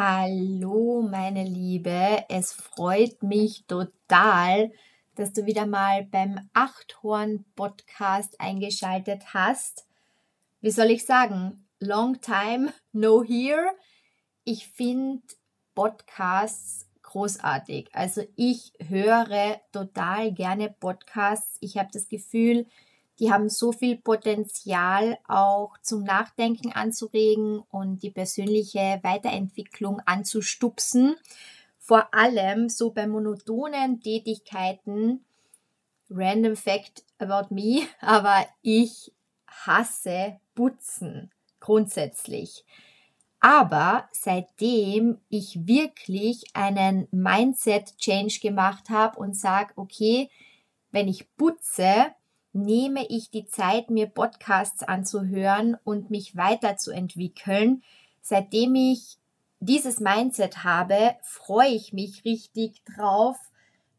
Hallo, meine Liebe. Es freut mich total, dass du wieder mal beim Achthorn-Podcast eingeschaltet hast. Wie soll ich sagen? Long time, no here. Ich finde Podcasts großartig. Also ich höre total gerne Podcasts. Ich habe das Gefühl, die haben so viel Potenzial auch zum Nachdenken anzuregen und die persönliche Weiterentwicklung anzustupsen. Vor allem so bei monotonen Tätigkeiten. Random Fact about me, aber ich hasse Putzen grundsätzlich. Aber seitdem ich wirklich einen Mindset-Change gemacht habe und sage, okay, wenn ich putze, nehme ich die Zeit, mir Podcasts anzuhören und mich weiterzuentwickeln. Seitdem ich dieses Mindset habe, freue ich mich richtig drauf,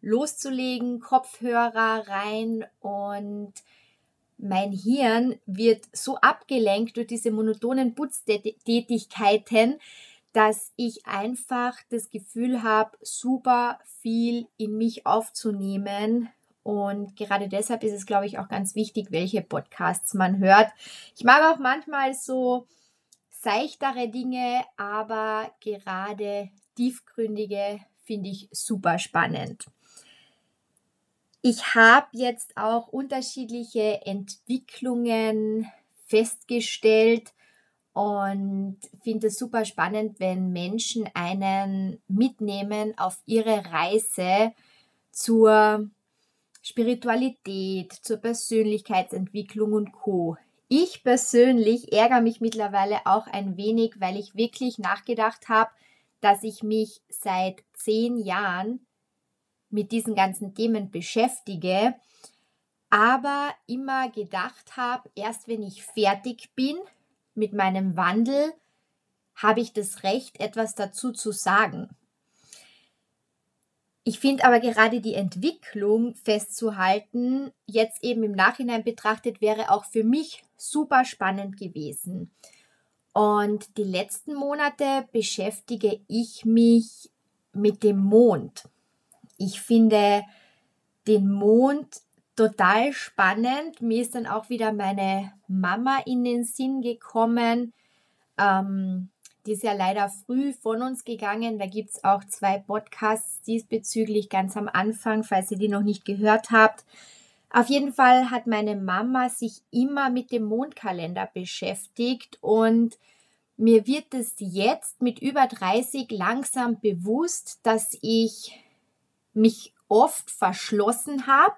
loszulegen, Kopfhörer rein und mein Hirn wird so abgelenkt durch diese monotonen Putztätigkeiten, dass ich einfach das Gefühl habe, super viel in mich aufzunehmen, und gerade deshalb ist es, glaube ich, auch ganz wichtig, welche Podcasts man hört. Ich mag auch manchmal so seichtere Dinge, aber gerade tiefgründige finde ich super spannend. Ich habe jetzt auch unterschiedliche Entwicklungen festgestellt und finde es super spannend, wenn Menschen einen mitnehmen auf ihre Reise zur Spiritualität, zur Persönlichkeitsentwicklung und Co. Ich persönlich ärgere mich mittlerweile auch ein wenig, weil ich wirklich nachgedacht habe, dass ich mich seit zehn Jahren mit diesen ganzen Themen beschäftige, aber immer gedacht habe, erst wenn ich fertig bin mit meinem Wandel, habe ich das Recht, etwas dazu zu sagen. Ich finde aber gerade die Entwicklung festzuhalten, jetzt eben im Nachhinein betrachtet, wäre auch für mich super spannend gewesen. Und die letzten Monate beschäftige ich mich mit dem Mond. Ich finde den Mond total spannend. Mir ist dann auch wieder meine Mama in den Sinn gekommen. Ähm, die ist ja leider früh von uns gegangen. Da gibt es auch zwei Podcasts diesbezüglich ganz am Anfang, falls ihr die noch nicht gehört habt. Auf jeden Fall hat meine Mama sich immer mit dem Mondkalender beschäftigt und mir wird es jetzt mit über 30 langsam bewusst, dass ich mich oft verschlossen habe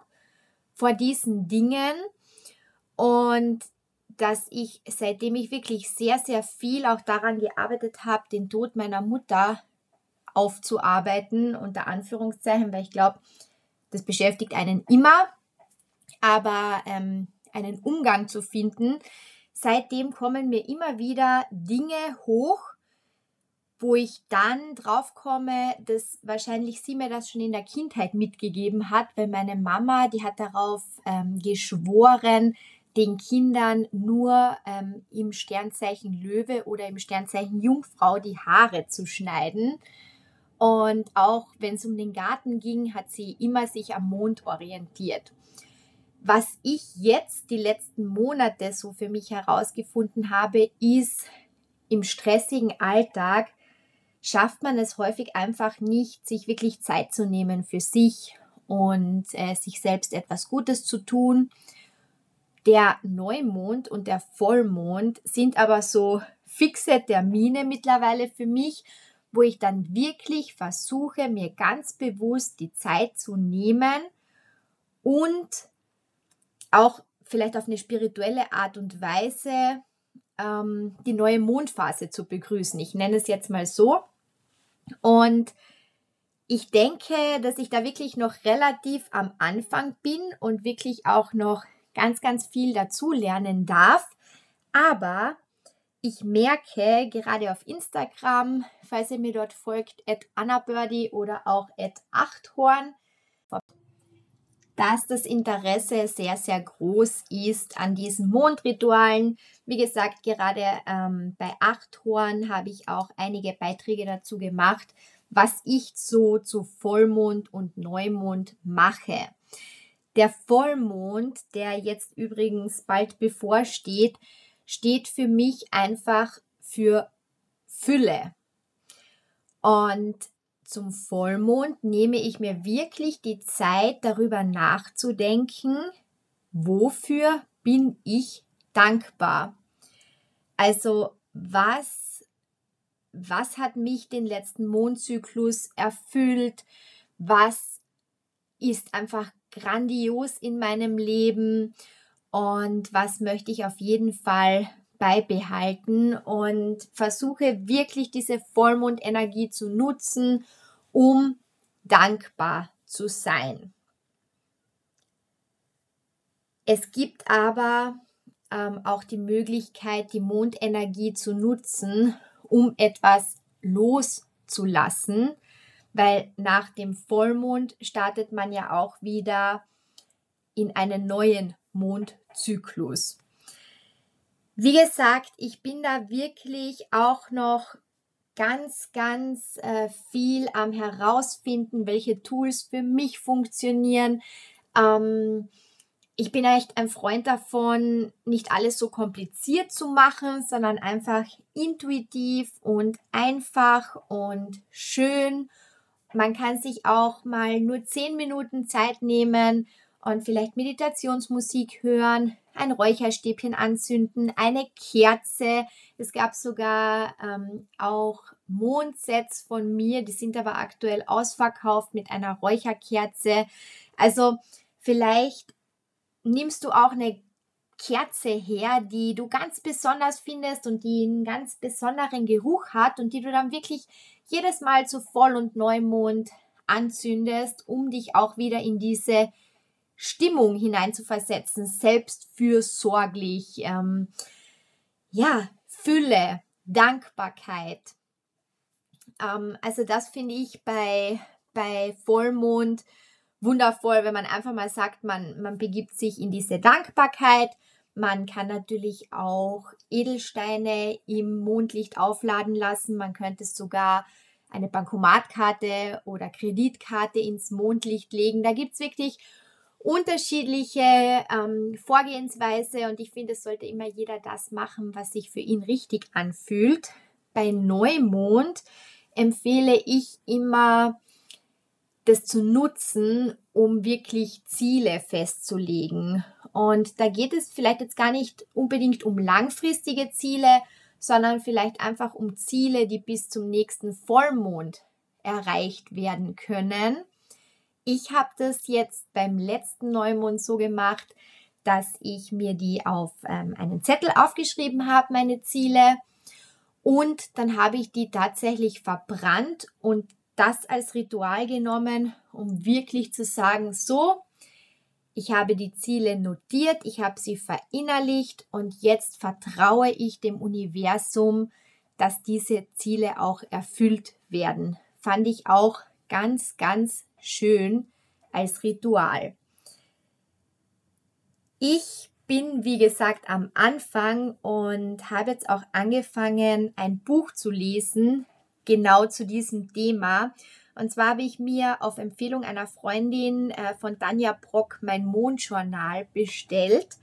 vor diesen Dingen und dass ich, seitdem ich wirklich sehr, sehr viel auch daran gearbeitet habe, den Tod meiner Mutter aufzuarbeiten, unter Anführungszeichen, weil ich glaube, das beschäftigt einen immer, aber ähm, einen Umgang zu finden. Seitdem kommen mir immer wieder Dinge hoch, wo ich dann drauf komme, dass wahrscheinlich sie mir das schon in der Kindheit mitgegeben hat, weil meine Mama, die hat darauf ähm, geschworen, den Kindern nur ähm, im Sternzeichen Löwe oder im Sternzeichen Jungfrau die Haare zu schneiden. Und auch wenn es um den Garten ging, hat sie immer sich am Mond orientiert. Was ich jetzt die letzten Monate so für mich herausgefunden habe, ist, im stressigen Alltag schafft man es häufig einfach nicht, sich wirklich Zeit zu nehmen für sich und äh, sich selbst etwas Gutes zu tun der Neumond und der Vollmond sind aber so fixe Termine mittlerweile für mich, wo ich dann wirklich versuche, mir ganz bewusst die Zeit zu nehmen und auch vielleicht auf eine spirituelle Art und Weise ähm, die neue Mondphase zu begrüßen. Ich nenne es jetzt mal so. Und ich denke, dass ich da wirklich noch relativ am Anfang bin und wirklich auch noch ganz, ganz viel dazu lernen darf. Aber ich merke gerade auf Instagram, falls ihr mir dort folgt, at AnnaBirdie oder auch at Achthorn. dass das Interesse sehr, sehr groß ist an diesen Mondritualen. Wie gesagt, gerade ähm, bei Achthorn habe ich auch einige Beiträge dazu gemacht, was ich so zu Vollmond und Neumond mache. Der Vollmond, der jetzt übrigens bald bevorsteht, steht für mich einfach für Fülle. Und zum Vollmond nehme ich mir wirklich die Zeit, darüber nachzudenken, wofür bin ich dankbar? Also was, was hat mich den letzten Mondzyklus erfüllt? Was ist einfach grandios in meinem Leben? Und was möchte ich auf jeden Fall beibehalten und versuche wirklich diese Vollmondenergie zu nutzen, um dankbar zu sein. Es gibt aber ähm, auch die Möglichkeit, die Mondenergie zu nutzen, um etwas loszulassen, weil nach dem Vollmond startet man ja auch wieder in einen neuen Mondzyklus. Wie gesagt, ich bin da wirklich auch noch ganz, ganz äh, viel am herausfinden, welche Tools für mich funktionieren. Ähm, ich bin echt ein Freund davon, nicht alles so kompliziert zu machen, sondern einfach intuitiv und einfach und schön. Man kann sich auch mal nur zehn Minuten Zeit nehmen und vielleicht Meditationsmusik hören, ein Räucherstäbchen anzünden, eine Kerze. Es gab sogar ähm, auch Mondsets von mir, die sind aber aktuell ausverkauft mit einer Räucherkerze. Also vielleicht nimmst du auch eine Kerze her, die du ganz besonders findest und die einen ganz besonderen Geruch hat und die du dann wirklich jedes Mal zu Voll- und Neumond anzündest, um dich auch wieder in diese Stimmung hineinzuversetzen, selbstfürsorglich, ähm, ja, Fülle, Dankbarkeit. Ähm, also das finde ich bei, bei Vollmond wundervoll, wenn man einfach mal sagt, man, man begibt sich in diese Dankbarkeit. Man kann natürlich auch Edelsteine im Mondlicht aufladen lassen. Man könnte sogar eine Bankomatkarte oder Kreditkarte ins Mondlicht legen. Da gibt es wirklich unterschiedliche ähm, Vorgehensweise und ich finde, es sollte immer jeder das machen, was sich für ihn richtig anfühlt. Bei Neumond empfehle ich immer, das zu nutzen, um wirklich Ziele festzulegen. Und da geht es vielleicht jetzt gar nicht unbedingt um langfristige Ziele, sondern vielleicht einfach um Ziele, die bis zum nächsten Vollmond erreicht werden können. Ich habe das jetzt beim letzten Neumond so gemacht, dass ich mir die auf ähm, einen Zettel aufgeschrieben habe, meine Ziele. Und dann habe ich die tatsächlich verbrannt und das als Ritual genommen, um wirklich zu sagen, so, ich habe die Ziele notiert, ich habe sie verinnerlicht und jetzt vertraue ich dem Universum, dass diese Ziele auch erfüllt werden. Fand ich auch ganz, ganz schön als Ritual. Ich bin, wie gesagt, am Anfang und habe jetzt auch angefangen, ein Buch zu lesen, genau zu diesem Thema. Und zwar habe ich mir auf Empfehlung einer Freundin äh, von Tanja Brock mein Mondjournal bestellt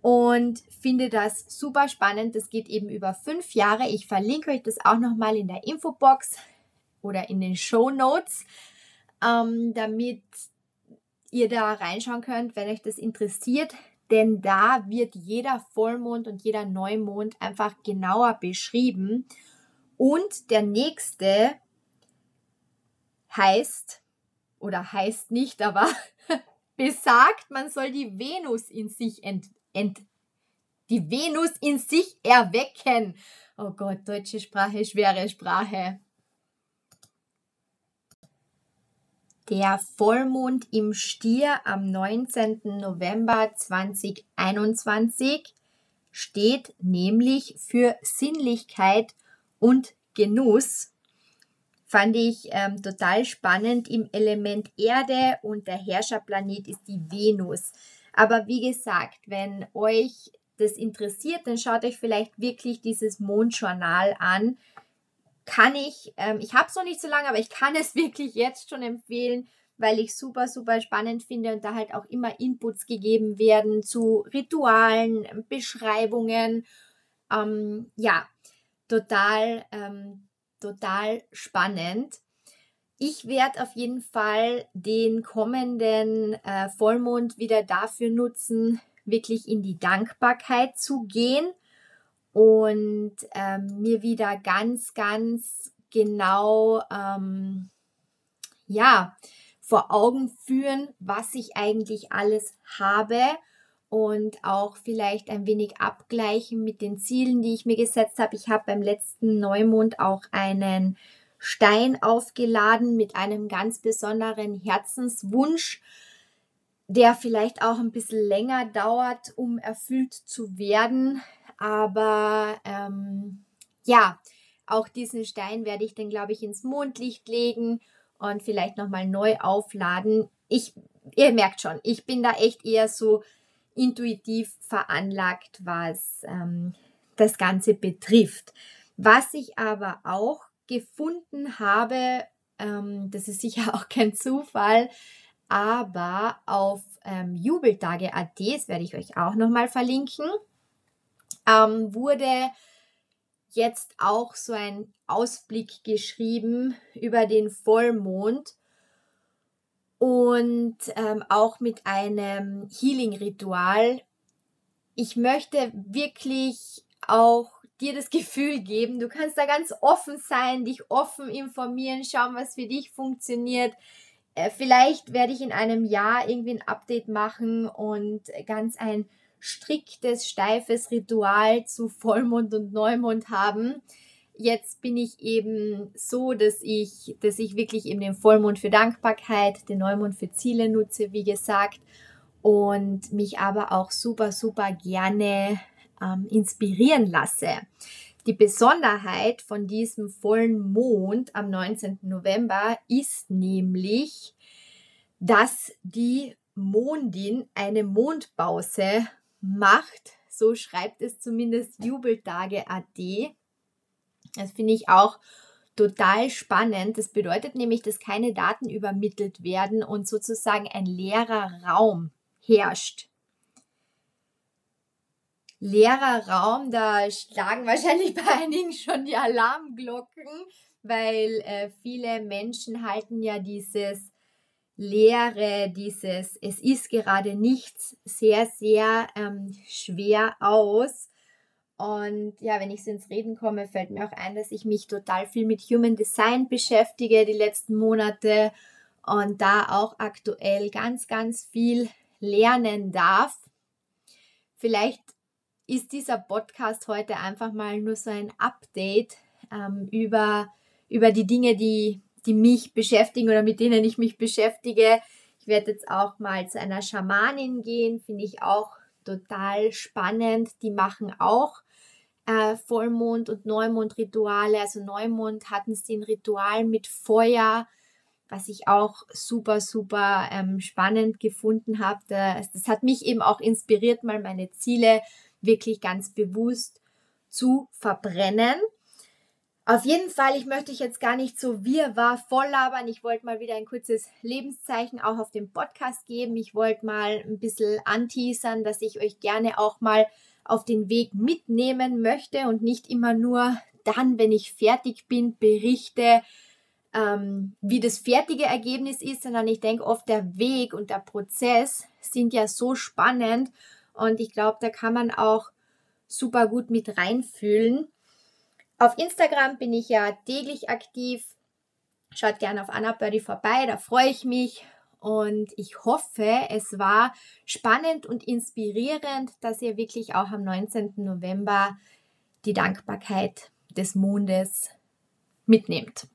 und finde das super spannend. Das geht eben über fünf Jahre. Ich verlinke euch das auch nochmal in der Infobox oder in den Show Notes ähm, damit ihr da reinschauen könnt, wenn euch das interessiert. Denn da wird jeder Vollmond und jeder Neumond einfach genauer beschrieben. Und der nächste heißt, oder heißt nicht, aber besagt, man soll die Venus in sich ent, ent, die Venus in sich erwecken. Oh Gott, deutsche Sprache, schwere Sprache. Der Vollmond im Stier am 19. November 2021 steht nämlich für Sinnlichkeit und Genuss, fand ich ähm, total spannend im Element Erde und der Herrscherplanet ist die Venus. Aber wie gesagt, wenn euch das interessiert, dann schaut euch vielleicht wirklich dieses Mondjournal an. Kann ich, ähm, ich habe es noch nicht so lange, aber ich kann es wirklich jetzt schon empfehlen, weil ich super, super spannend finde und da halt auch immer Inputs gegeben werden zu Ritualen, Beschreibungen. Ähm, ja, total ähm, total spannend. Ich werde auf jeden Fall den kommenden äh, Vollmond wieder dafür nutzen, wirklich in die Dankbarkeit zu gehen und ähm, mir wieder ganz, ganz genau, ähm, ja, vor Augen führen, was ich eigentlich alles habe und auch vielleicht ein wenig abgleichen mit den Zielen, die ich mir gesetzt habe. Ich habe beim letzten Neumond auch einen Stein aufgeladen mit einem ganz besonderen Herzenswunsch, der vielleicht auch ein bisschen länger dauert, um erfüllt zu werden. Aber ähm, ja, auch diesen Stein werde ich dann, glaube ich, ins Mondlicht legen und vielleicht nochmal neu aufladen. Ich, ihr merkt schon, ich bin da echt eher so intuitiv veranlagt, was ähm, das Ganze betrifft. Was ich aber auch gefunden habe, ähm, das ist sicher auch kein Zufall, aber auf ähm, Jubeltage.at, das werde ich euch auch nochmal verlinken, ähm, wurde jetzt auch so ein Ausblick geschrieben über den Vollmond und ähm, auch mit einem Healing-Ritual. Ich möchte wirklich auch dir das Gefühl geben, du kannst da ganz offen sein, dich offen informieren, schauen, was für dich funktioniert. Äh, vielleicht werde ich in einem Jahr irgendwie ein Update machen und ganz ein striktes, steifes Ritual zu Vollmond und Neumond haben jetzt bin ich eben so, dass ich, dass ich wirklich eben den Vollmond für Dankbarkeit, den Neumond für Ziele nutze, wie gesagt, und mich aber auch super, super gerne ähm, inspirieren lasse. Die Besonderheit von diesem vollen Mond am 19. November ist nämlich, dass die Mondin eine Mondpause macht. So schreibt es zumindest Jubeltage.at. Das finde ich auch total spannend. Das bedeutet nämlich, dass keine Daten übermittelt werden und sozusagen ein leerer Raum herrscht. Leerer Raum, da schlagen wahrscheinlich bei einigen schon die Alarmglocken, weil äh, viele Menschen halten ja dieses Leere, dieses Es ist gerade nichts sehr, sehr ähm, schwer aus. Und ja, wenn ich so ins Reden komme, fällt mir auch ein, dass ich mich total viel mit Human Design beschäftige die letzten Monate und da auch aktuell ganz, ganz viel lernen darf. Vielleicht ist dieser Podcast heute einfach mal nur so ein Update ähm, über, über die Dinge, die, die mich beschäftigen oder mit denen ich mich beschäftige. Ich werde jetzt auch mal zu einer Schamanin gehen, finde ich auch total spannend. Die machen auch äh, Vollmond- und Neumond-Rituale. Also Neumond hatten sie ein Ritual mit Feuer, was ich auch super, super ähm, spannend gefunden habe. Das, das hat mich eben auch inspiriert, mal meine Ziele wirklich ganz bewusst zu verbrennen. Auf jeden Fall, ich möchte euch jetzt gar nicht so wirrwarr voll labern. Ich wollte mal wieder ein kurzes Lebenszeichen auch auf dem Podcast geben. Ich wollte mal ein bisschen anteasern, dass ich euch gerne auch mal auf den Weg mitnehmen möchte und nicht immer nur dann, wenn ich fertig bin, berichte, ähm, wie das fertige Ergebnis ist, sondern ich denke oft, der Weg und der Prozess sind ja so spannend und ich glaube, da kann man auch super gut mit reinfühlen. Auf Instagram bin ich ja täglich aktiv. Schaut gerne auf Anna Birdie vorbei, da freue ich mich. Und ich hoffe, es war spannend und inspirierend, dass ihr wirklich auch am 19. November die Dankbarkeit des Mondes mitnehmt.